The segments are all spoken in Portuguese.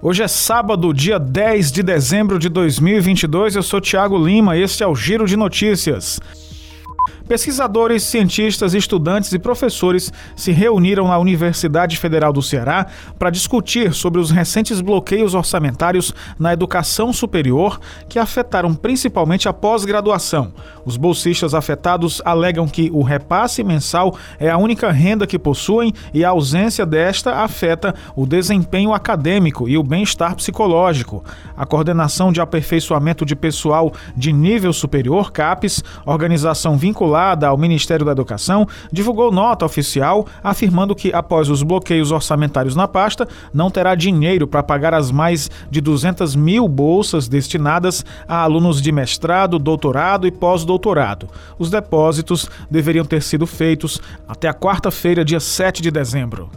Hoje é sábado, dia 10 de dezembro de 2022. Eu sou Tiago Lima, este é o Giro de Notícias. Pesquisadores, cientistas, estudantes e professores se reuniram na Universidade Federal do Ceará para discutir sobre os recentes bloqueios orçamentários na educação superior que afetaram principalmente a pós-graduação. Os bolsistas afetados alegam que o repasse mensal é a única renda que possuem e a ausência desta afeta o desempenho acadêmico e o bem-estar psicológico. A Coordenação de Aperfeiçoamento de Pessoal de Nível Superior, CAPES, organização vinculada vinculada ao Ministério da Educação, divulgou nota oficial afirmando que, após os bloqueios orçamentários na pasta, não terá dinheiro para pagar as mais de 200 mil bolsas destinadas a alunos de mestrado, doutorado e pós-doutorado. Os depósitos deveriam ter sido feitos até a quarta-feira, dia 7 de dezembro.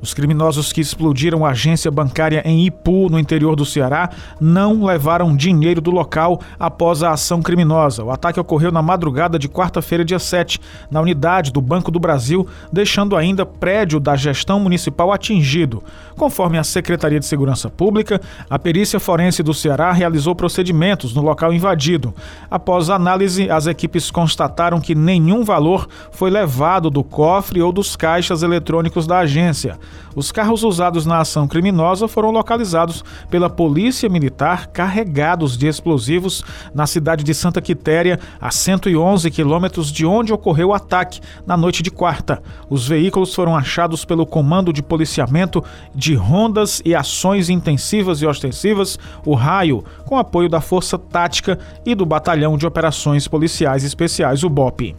Os criminosos que explodiram a agência bancária em Ipu, no interior do Ceará, não levaram dinheiro do local após a ação criminosa. O ataque ocorreu na madrugada de quarta-feira, dia 7, na unidade do Banco do Brasil, deixando ainda prédio da gestão municipal atingido. Conforme a Secretaria de Segurança Pública, a perícia forense do Ceará realizou procedimentos no local invadido. Após análise, as equipes constataram que nenhum valor foi levado do cofre ou dos caixas eletrônicos da agência. Os carros usados na ação criminosa foram localizados pela Polícia Militar carregados de explosivos na cidade de Santa Quitéria, a 111 quilômetros de onde ocorreu o ataque na noite de quarta. Os veículos foram achados pelo Comando de Policiamento de Rondas e Ações Intensivas e Ostensivas, o Raio, com apoio da Força Tática e do Batalhão de Operações Policiais Especiais, o BOP.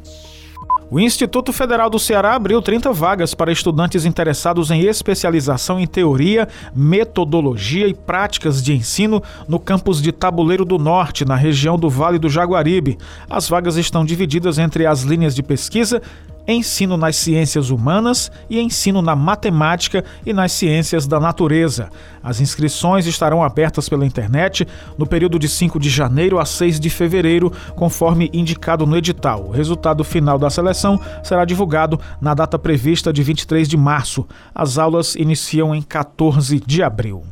O Instituto Federal do Ceará abriu 30 vagas para estudantes interessados em especialização em teoria, metodologia e práticas de ensino no campus de Tabuleiro do Norte, na região do Vale do Jaguaribe. As vagas estão divididas entre as linhas de pesquisa ensino nas ciências humanas e ensino na matemática e nas ciências da natureza. As inscrições estarão abertas pela internet no período de 5 de janeiro a 6 de fevereiro, conforme indicado no edital. O resultado final da seleção será divulgado na data prevista de 23 de março. As aulas iniciam em 14 de abril.